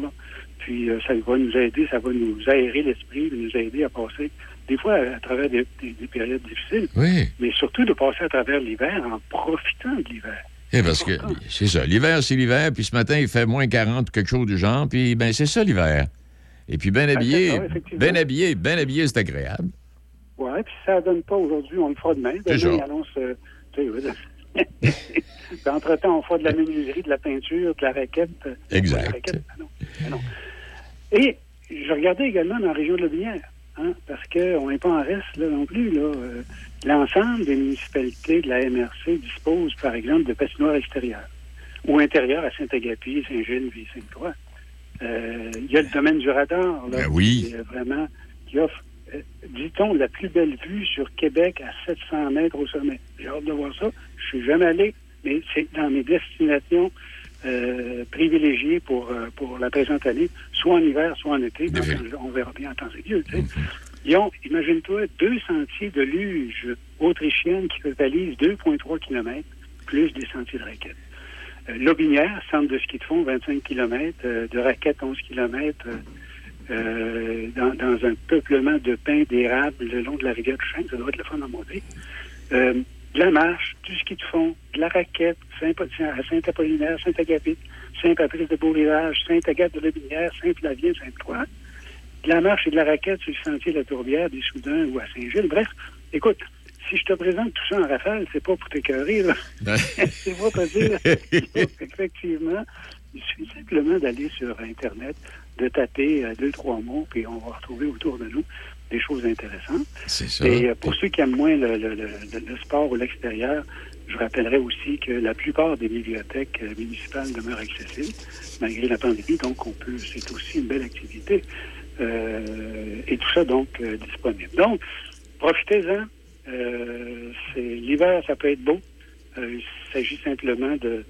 Puis euh, ça va nous aider, ça va nous aérer l'esprit, nous aider à passer, des fois à, travers des, des- des périodes difficiles, Oui. mais surtout de passer à travers l'hiver en profitant de l'hiver. Eh, parce que c'est ça. L'hiver, c'est l'hiver, puis ce matin, il fait moins 40 ou quelque chose du genre, puis ben c'est ça l'hiver. Et puis bien habillé, bien habillé, bien habillé, c'est agréable. Ouais, puis si ça ne donne pas aujourd'hui, on le fera demain. Demain, il annonce. euh, entre-temps, on fera de la menuiserie, de la peinture, de la raquette. euh, Exact. de la raquette, ah non, ah non. Et je regardais également dans la région de Lobinière, hein, parce qu'on n'est pas en reste là non plus. Là, Euh, L'ensemble des municipalités de la MRC disposent, par exemple, de patinoires extérieures ou intérieures à Saint-Agapi, Saint-Gilles, et Sainte-Croix. Euh, Il y a le domaine du radar, là, Ben oui. qui, vraiment, qui offre, euh, dit-on, la plus belle vue sur Québec à 700 mètres au sommet. J'ai hâte de voir ça. Je suis jamais allé, mais c'est dans mes destinations euh, privilégiées pour, euh, pour la présente année, soit en hiver, soit en été. On verra bien en temps et lieu. tu sais. Ils ont, imagine-toi, deux sentiers de luge autrichienne qui totalisent 2,3 km, plus des sentiers de raquettes. Euh, Lobinière, centre de ski de fond, 25 km, de raquettes, 11 km, euh, dans, dans un peuplement de pins d'érable le long de la rivière du Chêne, ça doit être le fun à monter. De la marche, du ski de fond, de la raquette, Saint-Apollinaire, Saint-Agapit, Saint-Patrice de Beau-Rivage, Saint-Agathe de Lobinière, Saint-Flavien, Sainte-Croix. De la marche et de la raquette sur le sentier de la Tourbière, des Soudins ou à Saint-Gilles. Bref, écoute, si je te présente tout ça en rafale, c'est pas pour t'écœurer, là. c'est pas pour dire. Effectivement, il suffit simplement d'aller sur Internet, de taper euh, deux, trois mots, puis on va retrouver autour de nous des choses intéressantes. C'est ça. Et euh, pour ceux qui aiment moins le, le- le- le- le sport ou l'extérieur, je rappellerai aussi que la plupart des bibliothèques euh, municipales demeurent accessibles malgré la pandémie, donc on peut, c'est aussi une belle activité. Euh, et tout ça donc euh, disponible. Donc, profitez-en. Euh, c'est l'hiver, ça peut être beau. Il s'agit simplement de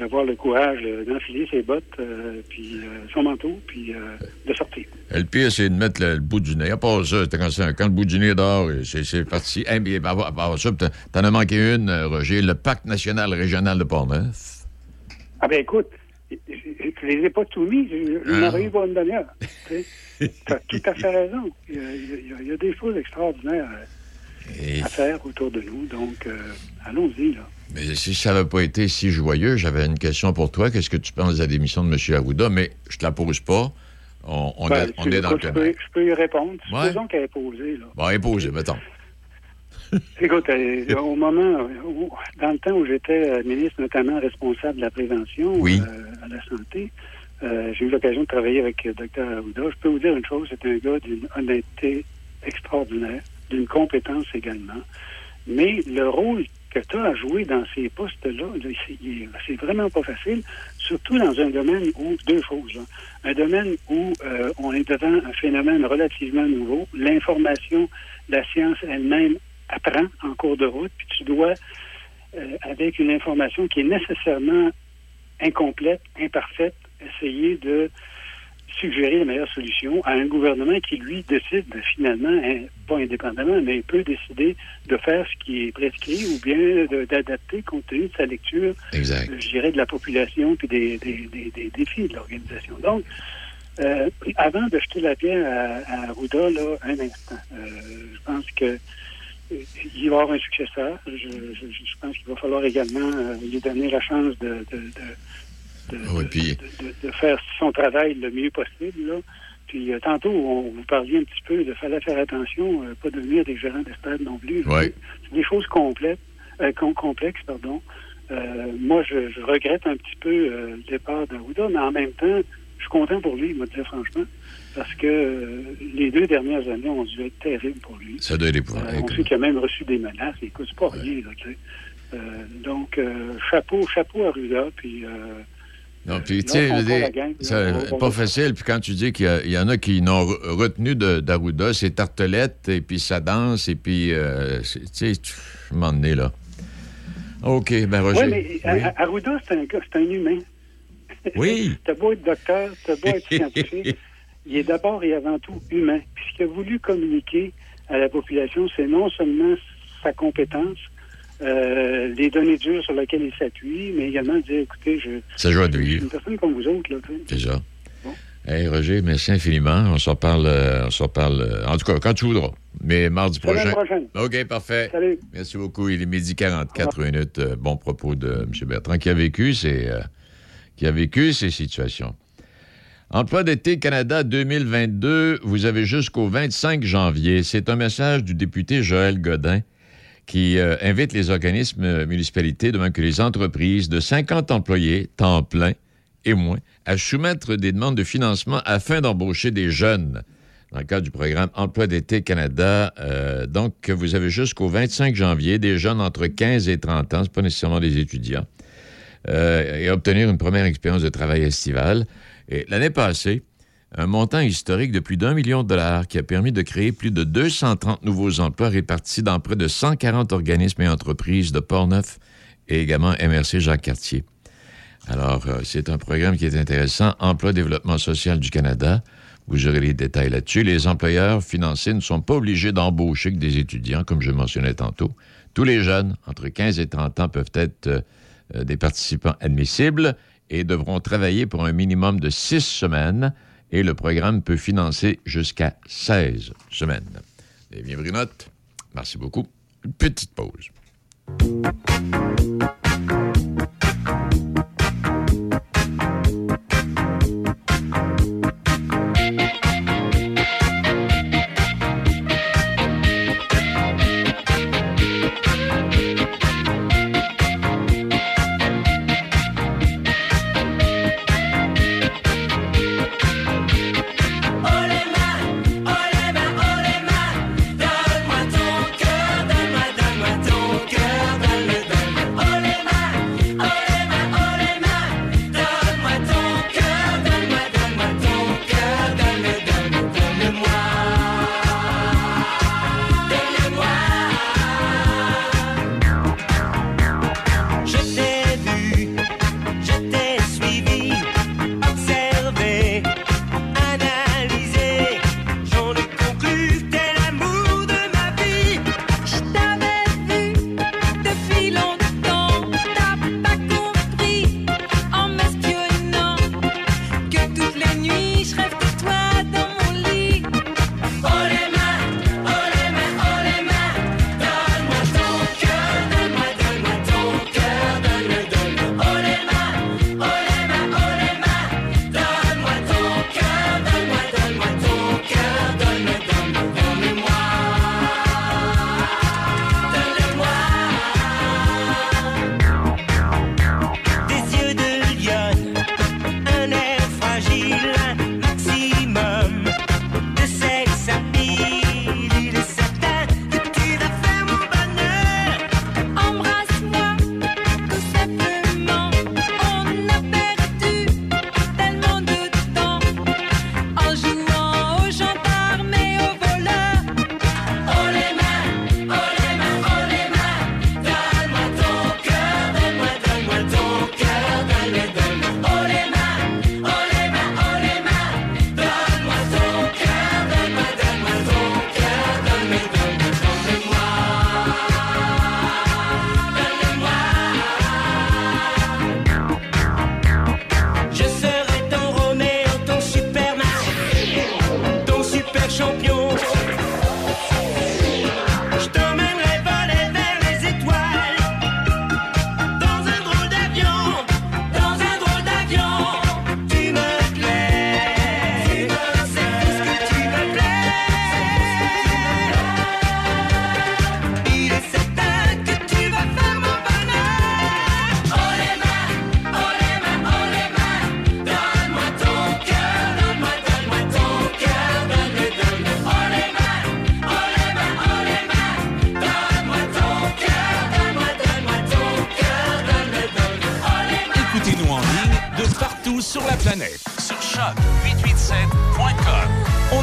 d'avoir le courage d'enfiler ses bottes, euh, puis euh, son manteau, puis euh, de sortir. Le pire, c'est de mettre le, le bout du nez. À part ça, c'était quand, quand le bout du nez est dehors, c'est c'est parti. Hey, mais à part- à part ça, t'en- t'en as manqué une, Roger, le Parc national régional de Portneuf. Ah ben écoute, je je les ai pas tout mis, je, je Ah. m'en eu pour une demi-heure. Tu as tout à fait raison. Il y a, il y a- des choses extraordinaires à faire autour de nous, donc euh, allons-y. là. Mais si ça n'avait pas été si joyeux, j'avais une question pour toi. Qu'est-ce que tu penses de la démission de M. Arruda? Mais je te la pose pas. On, on Ben, est, on est dans le je, peux, je peux y répondre. Ouais. Supposons qu'elle est posée. Là. Bon, imposé, mettons. Écoute, euh, au moment, où- dans le temps où j'étais euh, ministre, notamment responsable de la prévention Oui. euh, à la santé, euh, j'ai eu l'occasion de travailler avec euh, Dr. Arruda. Je peux vous dire une chose, c'est un gars d'une honnêteté extraordinaire, d'une compétence également. Mais le rôle que tu as à jouer dans ces postes-là, c'est vraiment pas facile, surtout dans un domaine où, deux choses, un domaine où euh, on est devant un phénomène relativement nouveau, l'information, la science elle-même apprend en cours de route, puis tu dois, euh, avec une information qui est nécessairement incomplète, imparfaite, essayer de suggérer la meilleure solution à un gouvernement qui, lui, décide finalement, hein, pas indépendamment, mais peut décider de faire ce qui est prescrit ou bien d'adapter compte tenu de sa lecture, exact. je dirais, de la population puis des, des, défis de l'organisation. Donc, euh, avant de jeter la pierre à, à Arruda, là, un instant, euh, je pense que euh, il va y avoir un successeur. Je, je, je pense qu'il va falloir également lui donner la chance de, de de, faire son travail le mieux possible. Là. Puis euh, tantôt, on vous parliez un petit peu de fallait faire attention, euh, pas devenir des gérants d'estade non plus. C'est des choses complètes, euh, complexes, pardon. moi, je, regrette un petit peu le départ d'Aouda, mais en même temps, je suis content pour lui, il m'a dit franchement, parce que les deux dernières années ont dû être terribles pour lui. Ça doit être épouvantable. on sait qu'il a même reçu des menaces, écoute, c'est pas rien, donc, chapeau, chapeau à Ruda, puis non, puis tu sais, c'est pas facile. Puis quand tu dis qu'il y, en a qui n'ont retenu d'Arruda, c'est Tartelette, et puis ça danse, et puis, euh, tu sais, je m'en ai là. OK, ben Roger. Oui, mais Arruda, c'est un, un humain. Oui. t'as beau être docteur, t'as beau être scientifique, il est d'abord et avant tout humain. Puis ce qu'il a voulu communiquer à la population, c'est non seulement sa compétence, euh, les données dures sur lesquelles il s'appuie, mais également dire, écoutez, je, Ça joie de vivre. une personne comme vous autres. Là, Déjà. Bon. Hey, Roger, merci infiniment. On s'en parle, euh, on s'en parle, euh, en tout cas, quand tu voudras. Mais mardi prochain. prochaine. OK, parfait. Salut. Merci beaucoup. Il est midi 44 minutes. bon propos de M. Bertrand qui a vécu ces, qui a vécu ces situations. Emploi d'été Canada 2022, vous avez jusqu'au 25 janvier. C'est un message du député Joël Godin qui euh, invite les organismes euh, municipalités, de même que les entreprises de 50 employés, temps plein et moins, à soumettre des demandes de financement afin d'embaucher des jeunes dans le cadre du programme Emploi d'été Canada. Euh, donc, vous avez jusqu'au 25 janvier des jeunes entre 15 et 30 ans, ce pas nécessairement des étudiants, et obtenir une première expérience de travail estival. Et l'année passée, un montant historique de plus d'un million de dollars qui a permis de créer plus de 230 nouveaux emplois répartis dans près de 140 organismes et entreprises de Portneuf et également MRC Jacques Cartier. Alors, euh, c'est un programme qui est intéressant. Emploi Développement social du Canada. Vous aurez les détails là-dessus. Les employeurs financiers ne sont pas obligés d'embaucher que des étudiants, comme je mentionnais tantôt. Tous les jeunes, entre 15 et 30 ans, peuvent être euh, des participants admissibles et devront travailler pour un minimum de six semaines et le programme peut financer jusqu'à 16 semaines. Et bien, Brunotte, merci beaucoup. Petite pause.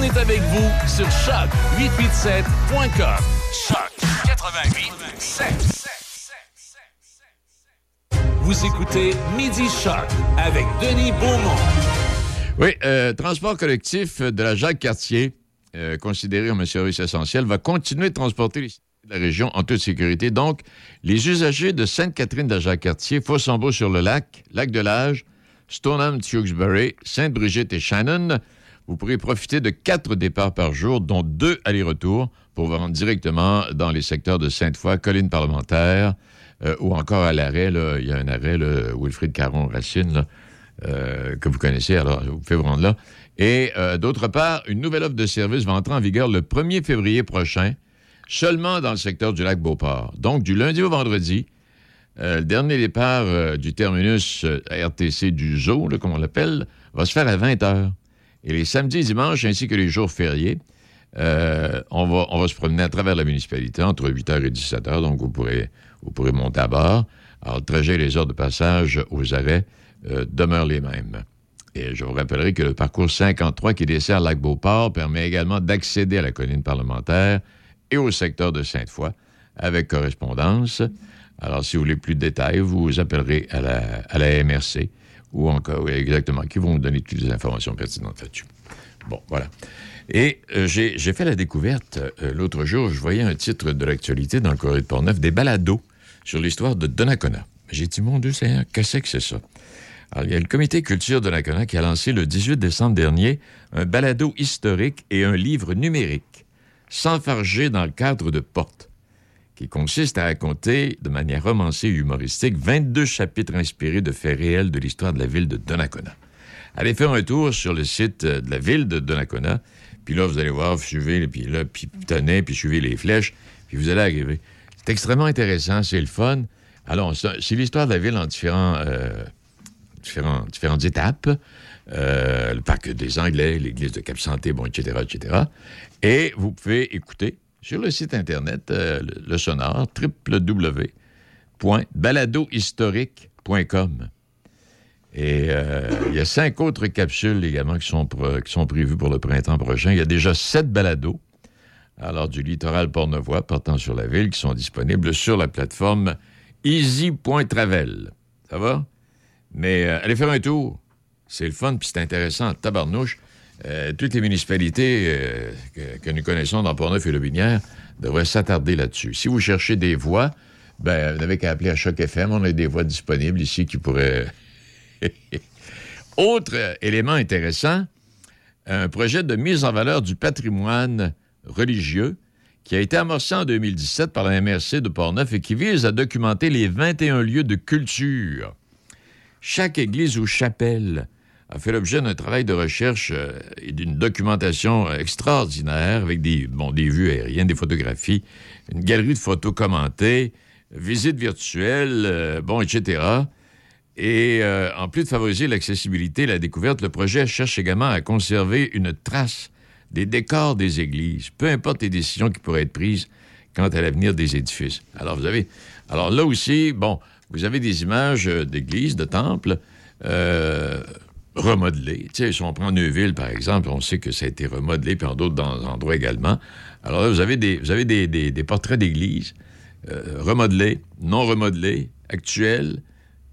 Est avec vous sur choc887.com. Choc 88 Vous écoutez Midi Choc avec Denis Beaumont. Oui, euh, transport collectif de la Jacques-Cartier, euh, considéré comme un service essentiel, va continuer de transporter les de la région en toute sécurité. Donc, les usagers de Sainte-Catherine de la Jacques-Cartier, Fossambeau-sur-le-Lac, Lac-de-Lage, Stoneham, Tewksbury, Sainte-Brigitte et Shannon, vous pourrez profiter de quatre départs par jour, dont deux allers-retours, pour vous rendre directement dans les secteurs de Sainte-Foy, Colline parlementaire, euh, ou encore à l'arrêt. Il y a un arrêt, Wilfrid Caron-Racine, euh, que vous connaissez, alors vous pouvez vous rendre là. Et euh, d'autre part, une nouvelle offre de service va entrer en vigueur le 1er février prochain, seulement dans le secteur du lac Beauport. Donc, du lundi au vendredi, le dernier départ du terminus RTC du zoo, comme on l'appelle, va se faire à 20 heures. Et les samedis et dimanches, ainsi que les jours fériés, euh, on, va, se promener à travers la municipalité entre 8h et 17h, donc vous pourrez, vous pourrez monter à bord. Alors, le trajet et les heures de passage aux arrêts euh, demeurent les mêmes. Et je vous rappellerai que le parcours 53 qui dessert Lac-Beauport permet également d'accéder à la colline parlementaire et au secteur de Sainte-Foy avec correspondance. Alors, si vous voulez plus de détails, vous appellerez à la, à la MRC ou encore, oui, exactement, qui vont vous donner toutes les informations pertinentes là-dessus. Bon, voilà. Et euh, j'ai fait la découverte euh, l'autre jour, je voyais un titre de l'actualité dans le Courrier de Portneuf, des balados sur l'histoire de Donnacona. J'ai dit, mon Dieu, Seigneur, qu'est-ce que c'est ça? Alors, il y a le comité culture Donnacona qui a lancé le 18 décembre dernier un balado historique et un livre numérique, s'enfarger dans le cadre de Porte, qui consiste à raconter de manière romancée et humoristique 22 chapitres inspirés de faits réels de l'histoire de la ville de Donnacona. Allez faire un tour sur le site euh, de la ville de Donnacona, puis là, vous allez voir, vous suivez, puis là, puis tenez, puis suivez les flèches, puis vous allez arriver. C'est extrêmement intéressant, c'est le fun. Alors, c'est l'histoire de la ville en euh, différents- différentes étapes. Euh, le parc des Anglais, l'église de Cap-Santé, bon, etc., etc. Et vous pouvez écouter sur le site Internet, euh, le, le www.baladohistorique.com. Et euh, il y a cinq autres capsules également qui sont, qui sont prévues pour le printemps prochain. Il y a déjà sept balados, alors du littoral pornevois portant sur la ville, qui sont disponibles sur la plateforme easy.travel. Ça va? Mais euh, allez faire un tour. C'est le fun, puis c'est intéressant. Tabarnouche, euh, toutes les municipalités euh, que, nous connaissons dans Portneuf et Lobinière devraient s'attarder là-dessus. Si vous cherchez des voix, ben, vous n'avez qu'à appeler à Choc FM. On a des voix disponibles ici qui pourraient... Autre élément intéressant, un projet de mise en valeur du patrimoine religieux qui a été amorcé en 2017 par la MRC de Portneuf et qui vise à documenter les 21 lieux de culture. Chaque église ou chapelle a fait l'objet d'un travail de recherche euh, et d'une documentation extraordinaire avec des, bon, des vues aériennes, des photographies, une galerie de photos commentées, visites virtuelles, euh, bon, etc. Et euh, en plus de favoriser l'accessibilité et la découverte, le projet cherche également à conserver une trace des décors des églises, peu importe les décisions qui pourraient être prises quant à l'avenir des édifices. Alors, vous avez. Alors là aussi, bon, vous avez des images d'églises, de temples sais, si on prend Neuville, par exemple, on sait que ça a été remodelé, puis en d'autres endroits également. Alors là, vous avez des, portraits d'églises euh, remodelés, non remodelés, actuels,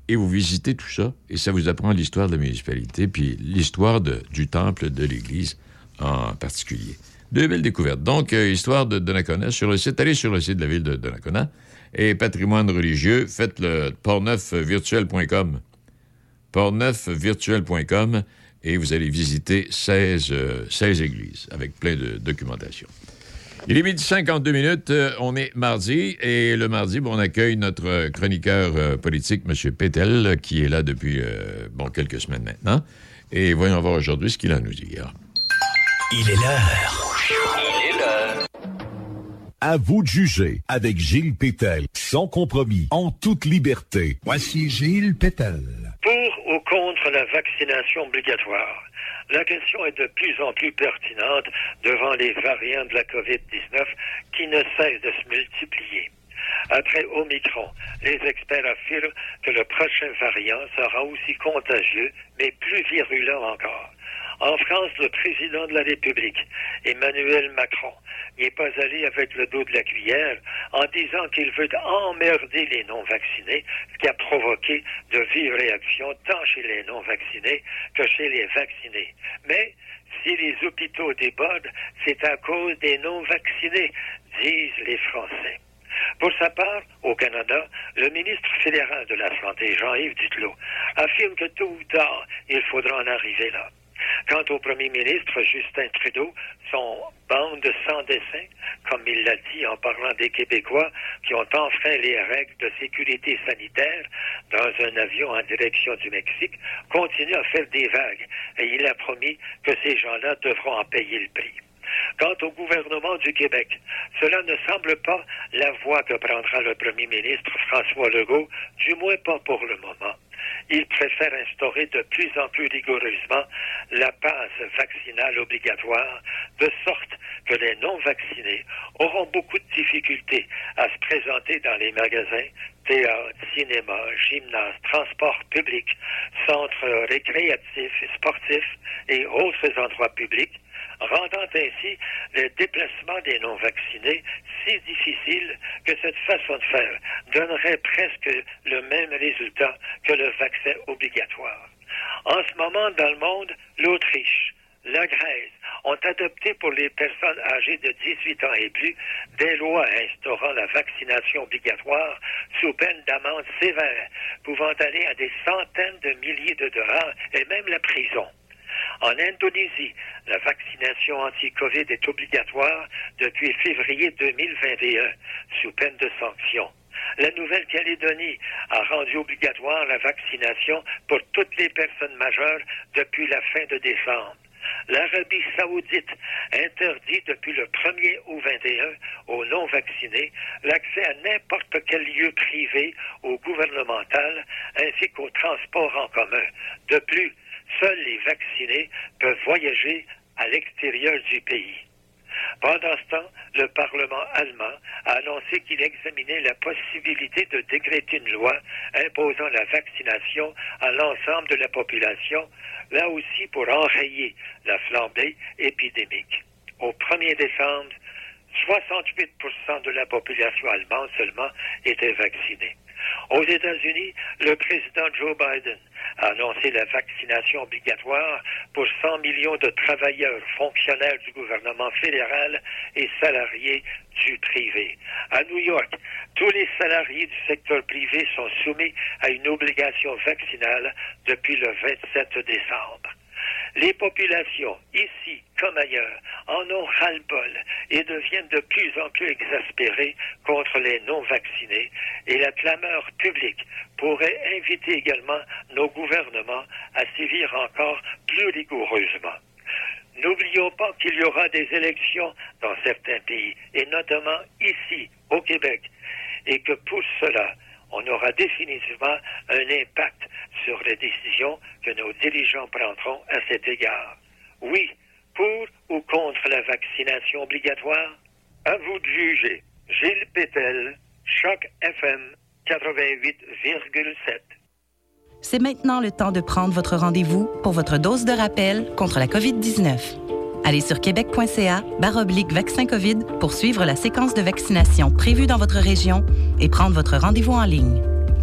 et vous visitez tout ça, et ça vous apprend l'histoire de la municipalité, puis l'histoire du temple de l'église en particulier. Deux belles découvertes. Donc, euh, histoire de Donnacona sur le site, allez sur le site de la ville de Donnacona, et patrimoine religieux, faites le portneufvirtuel.com. portneufvirtuel.com, et vous allez visiter 16, euh, 16 églises, avec plein de documentation. Il est midi 52 minutes, euh, on est mardi, et le mardi, bon, on accueille notre euh, chroniqueur euh, politique, M. Pétel, qui est là depuis, euh, bon, quelques semaines maintenant. Et voyons voir aujourd'hui ce qu'il a à nous dire. Il est l'heure. Il est l'heure. À vous de juger avec Gilles Pétel, sans compromis, en toute liberté. Voici Gilles Pétel. Pour ou contre la vaccination obligatoire? La question est de plus en plus pertinente devant les variants de la COVID-19 qui ne cessent de se multiplier. Après Omicron, les experts affirment que le prochain variant sera aussi contagieux, mais plus virulent encore. En France, le président de la République, Emmanuel Macron, n'est pas allé avec le dos de la cuillère en disant qu'il veut emmerder les non-vaccinés, ce qui a provoqué de vives réactions tant chez les non-vaccinés que chez les vaccinés. Mais si les hôpitaux débordent, c'est à cause des non-vaccinés, disent les Français. Pour sa part, au Canada, le ministre fédéral de la Santé, Jean-Yves Duclos, affirme que tôt ou tard, il faudra en arriver là. Quant au premier ministre Justin Trudeau, son bande sans dessin, comme il l'a dit en parlant des Québécois qui ont enfreint les règles de sécurité sanitaire dans un avion en direction du Mexique, continue à faire des vagues et il a promis que ces gens-là devront en payer le prix. Quant au gouvernement du Québec, cela ne semble pas la voie que prendra le premier ministre François Legault, du moins pas pour le moment. Il préfère instaurer de plus en plus rigoureusement la passe vaccinale obligatoire, de sorte que les non-vaccinés auront beaucoup de difficultés à se présenter dans les magasins, théâtres, cinéma, gymnases, transports publics, centres récréatifs et sportifs et autres endroits publics, rendant ainsi le déplacement des non-vaccinés si difficile que cette façon de faire donnerait presque le même résultat que le vaccin obligatoire. En ce moment, dans le monde, l'Autriche, la Grèce ont adopté pour les personnes âgées de 18 ans et plus des lois instaurant la vaccination obligatoire sous peine d'amende sévère, pouvant aller à des centaines de milliers de dollars et même la prison. En Indonésie, la vaccination anti-COVID est obligatoire depuis février 2021, sous peine de sanction. La Nouvelle-Calédonie a rendu obligatoire la vaccination pour toutes les personnes majeures depuis la fin de décembre. L'Arabie saoudite interdit depuis le 1er au 21 aux non-vaccinés l'accès à n'importe quel lieu privé ou gouvernemental ainsi qu'au transport en commun. De plus, seuls les vaccinés peuvent voyager à l'extérieur du pays. Pendant ce temps, le Parlement allemand a annoncé qu'il examinait la possibilité de décréter une loi imposant la vaccination à l'ensemble de la population, là aussi pour enrayer la flambée épidémique. Au 1er décembre, 68% de la population allemande seulement était vaccinée. Aux États-Unis, le président Joe Biden a annoncé la vaccination obligatoire pour 100 millions de travailleurs, fonctionnaires du gouvernement fédéral et salariés du privé. À New York, tous les salariés du secteur privé sont soumis à une obligation vaccinale depuis le 27 décembre. Les populations, ici comme ailleurs, en ont ras-le-bol et deviennent de plus en plus exaspérées contre les non-vaccinés et la clameur publique pourrait inviter également nos gouvernements à sévir encore plus rigoureusement. N'oublions pas qu'il y aura des élections dans certains pays, et notamment ici, au Québec, et que pour cela, on aura définitivement un impact sur les décisions que nos dirigeants prendront à cet égard. Oui, pour ou contre la vaccination obligatoire? À vous de juger. Gilles Pétel, Choc FM 88,7. C'est maintenant le temps de prendre votre rendez-vous pour votre dose de rappel contre la COVID-19. Allez sur québec.ca baroblique vaccin COVID pour suivre la séquence de vaccination prévue dans votre région et prendre votre rendez-vous en ligne.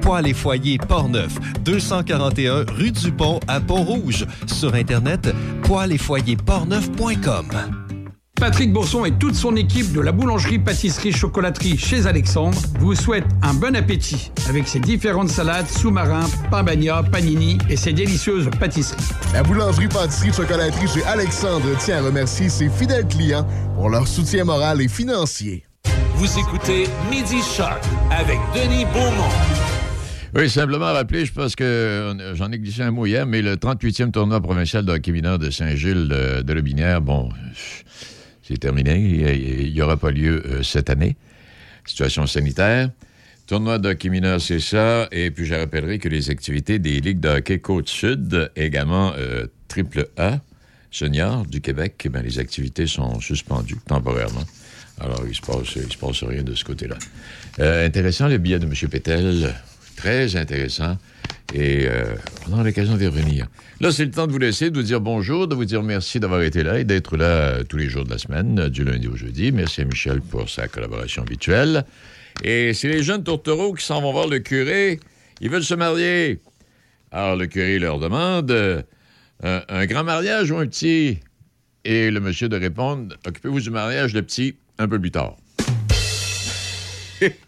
Poêle et foyer Portneuf, 241 rue du Pont à Pont-Rouge. Sur Internet, poêle et foyer portneuf.com. Patrick Bourson et toute son équipe de la boulangerie pâtisserie chocolaterie chez Alexandre vous souhaitent un bon appétit avec ses différentes salades, sous-marins, pain bagna, panini et ses délicieuses pâtisseries. La boulangerie pâtisserie chocolaterie chez Alexandre tient à remercier ses fidèles clients pour leur soutien moral et financier. Vous écoutez Midi Shark avec Denis Beaumont. Oui, simplement rappeler, je pense que euh, j'en ai glissé un mot hier, mais le 38e tournoi provincial de hockey mineur de Saint-Gilles de, de Lobinière, bon, c'est terminé. Il n'y aura pas lieu euh, cette année. Situation sanitaire. Tournoi de hockey mineur, c'est ça. Et puis, je rappellerai que les activités des ligues de hockey Côte-Sud, également euh, triple A, senior du Québec, ben, les activités sont suspendues temporairement. Alors, il ne se, passe, il se passe rien de ce côté-là. Intéressant le billet de M. Pétel. Très intéressant. Et euh, on aura l'occasion d'y revenir. Là, c'est le temps de vous laisser, de vous dire bonjour, de vous dire merci d'avoir été là et d'être là euh, tous les jours de la semaine, euh, du lundi au jeudi. Merci à Michel pour sa collaboration habituelle. Et c'est les jeunes tourtereaux qui s'en vont voir le curé. Ils veulent se marier. Alors, le curé leur demande un grand mariage ou un petit? Et le monsieur de répondre Occupez-vous du mariage, le petit, un peu plus tard.